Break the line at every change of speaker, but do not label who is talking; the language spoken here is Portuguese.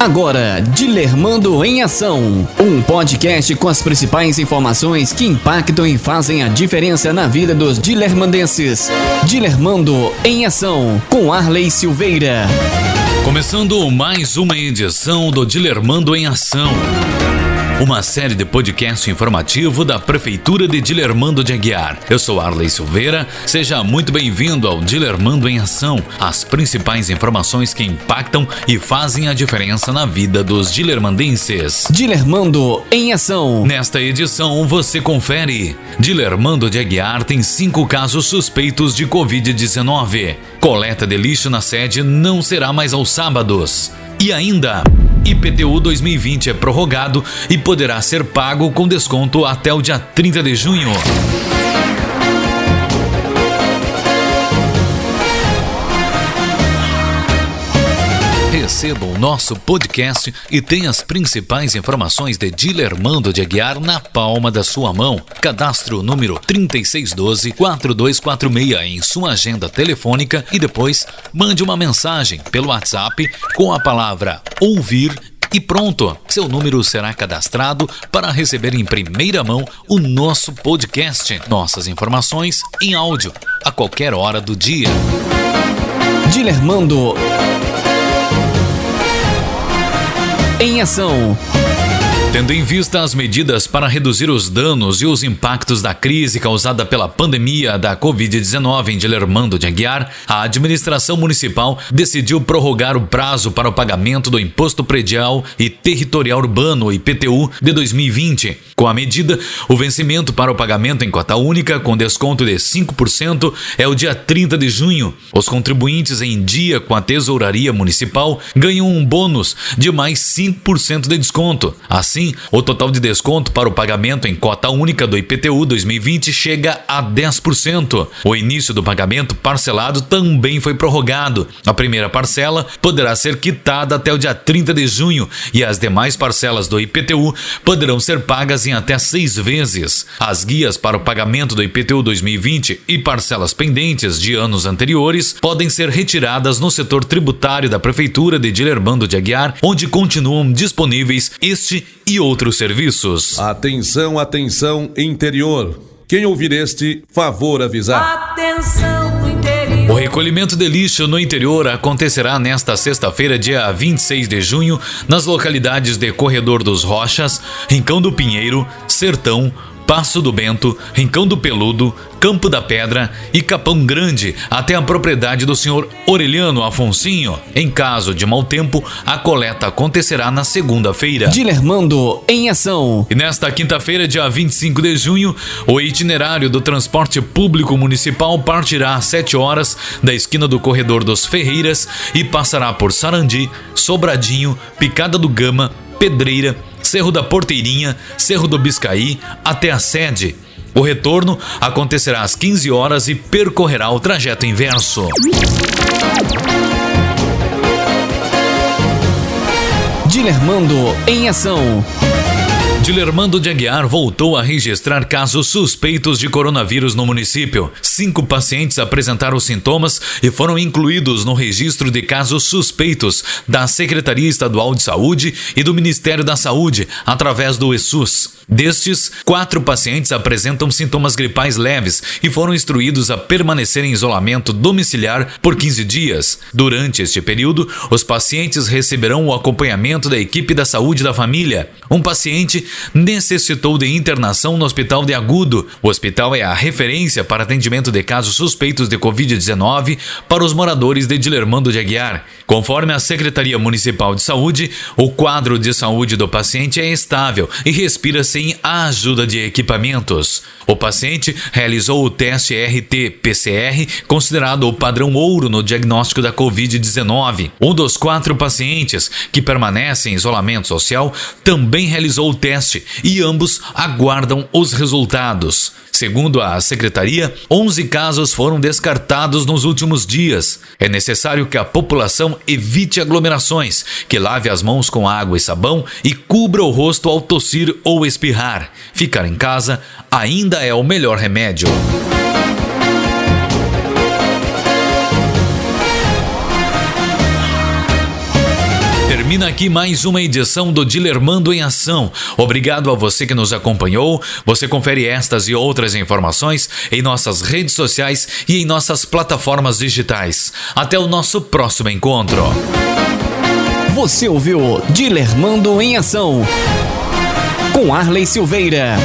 Agora, Dilermando em Ação. Um podcast com as principais informações que impactam e fazem a diferença na vida dos dilermandenses. Dilermando em Ação, com Arley Silveira.
Começando mais uma edição do Dilermando em Ação uma série de podcast informativo da Prefeitura de Dilermando de Aguiar. Eu sou Arley Silveira, seja muito bem-vindo ao Dilermando em Ação, as principais informações que impactam e fazem a diferença na vida dos dilermandenses.
Dilermando em Ação.
Nesta edição você confere. Dilermando de Aguiar tem cinco casos suspeitos de Covid-19. Coleta de lixo na sede não será mais aos sábados. E ainda, IPTU 2020 é prorrogado e poderá ser pago com desconto até o dia 30 de junho. Receba o nosso podcast e tenha as principais informações de Dilermando de Aguiar na palma da sua mão. Cadastre o número 3612-4246 em sua agenda telefônica e depois mande uma mensagem pelo WhatsApp com a palavra ouvir e pronto, seu número será cadastrado para receber em primeira mão o nosso podcast. Nossas informações em áudio, a qualquer hora do dia.
Dilermando em ação.
Tendo em vista as medidas para reduzir os danos e os impactos da crise causada pela pandemia da Covid-19 em Dilermando de Aguiar, a administração municipal decidiu prorrogar o prazo para o pagamento do Imposto Predial e Territorial Urbano IPTU de 2020. Com a medida, o vencimento para o pagamento em cota única com desconto de 5% é o dia 30 de junho. Os contribuintes em dia com a Tesouraria Municipal ganham um bônus de mais 5% de desconto. Assim, Assim, o total de desconto para o pagamento em cota única do IPTU 2020 chega a 10%. O início do pagamento parcelado também foi prorrogado. A primeira parcela poderá ser quitada até o dia 30 de junho e as demais parcelas do IPTU poderão ser pagas em até seis vezes. As guias para o pagamento do IPTU 2020 e parcelas pendentes de anos anteriores podem ser retiradas no setor tributário da Prefeitura de Dilermando de Aguiar, onde continuam disponíveis este e outros serviços.
Atenção, atenção, interior. Quem ouvir este, favor avisar.
Atenção, interior. O recolhimento de lixo no interior acontecerá nesta sexta-feira, dia 26 de junho, nas localidades de Corredor dos Rochas, Rincão do Pinheiro, Sertão, Passo do Bento, Rincão do Peludo, Campo da Pedra e Capão Grande até a propriedade do senhor Aureliano Afonsinho. Em caso de mau tempo, a coleta acontecerá na segunda-feira.
Dilermando em ação.
E nesta quinta-feira, dia 25 de junho, o itinerário do transporte público municipal partirá às 7 horas da esquina do corredor dos Ferreiras e passará por Sarandi, Sobradinho, Picada do Gama, Pedreira, Cerro da Porteirinha, Cerro do Biscaí até a sede. O retorno acontecerá às 15 horas e percorrerá o trajeto inverso.
Dilermando em ação.
Dilermando de Aguiar voltou a registrar casos suspeitos de coronavírus no município. Cinco pacientes apresentaram sintomas e foram incluídos no registro de casos suspeitos da Secretaria Estadual de Saúde e do Ministério da Saúde, através do ESUS. Destes, quatro pacientes apresentam sintomas gripais leves e foram instruídos a permanecer em isolamento domiciliar por 15 dias. Durante este período, os pacientes receberão o acompanhamento da equipe da saúde da família. Um paciente necessitou de internação no Hospital de Agudo. O hospital é a referência para atendimento de casos suspeitos de Covid-19 para os moradores de Dilermando de Aguiar. Conforme a Secretaria Municipal de Saúde, o quadro de saúde do paciente é estável e respira sem a ajuda de equipamentos. O paciente realizou o teste RT-PCR, considerado o padrão ouro no diagnóstico da Covid-19. Um dos quatro pacientes que permanecem em isolamento social também realizou o teste e ambos aguardam os resultados. Segundo a secretaria, 11 casos foram descartados nos últimos dias. É necessário que a população evite aglomerações, que lave as mãos com água e sabão e cubra o rosto ao tossir ou espirrar. Ficar em casa ainda é o melhor remédio. Termina aqui mais uma edição do Dilermando em Ação. Obrigado a você que nos acompanhou. Você confere estas e outras informações em nossas redes sociais e em nossas plataformas digitais. Até o nosso próximo encontro.
Você ouviu Dilermando em Ação com Arley Silveira.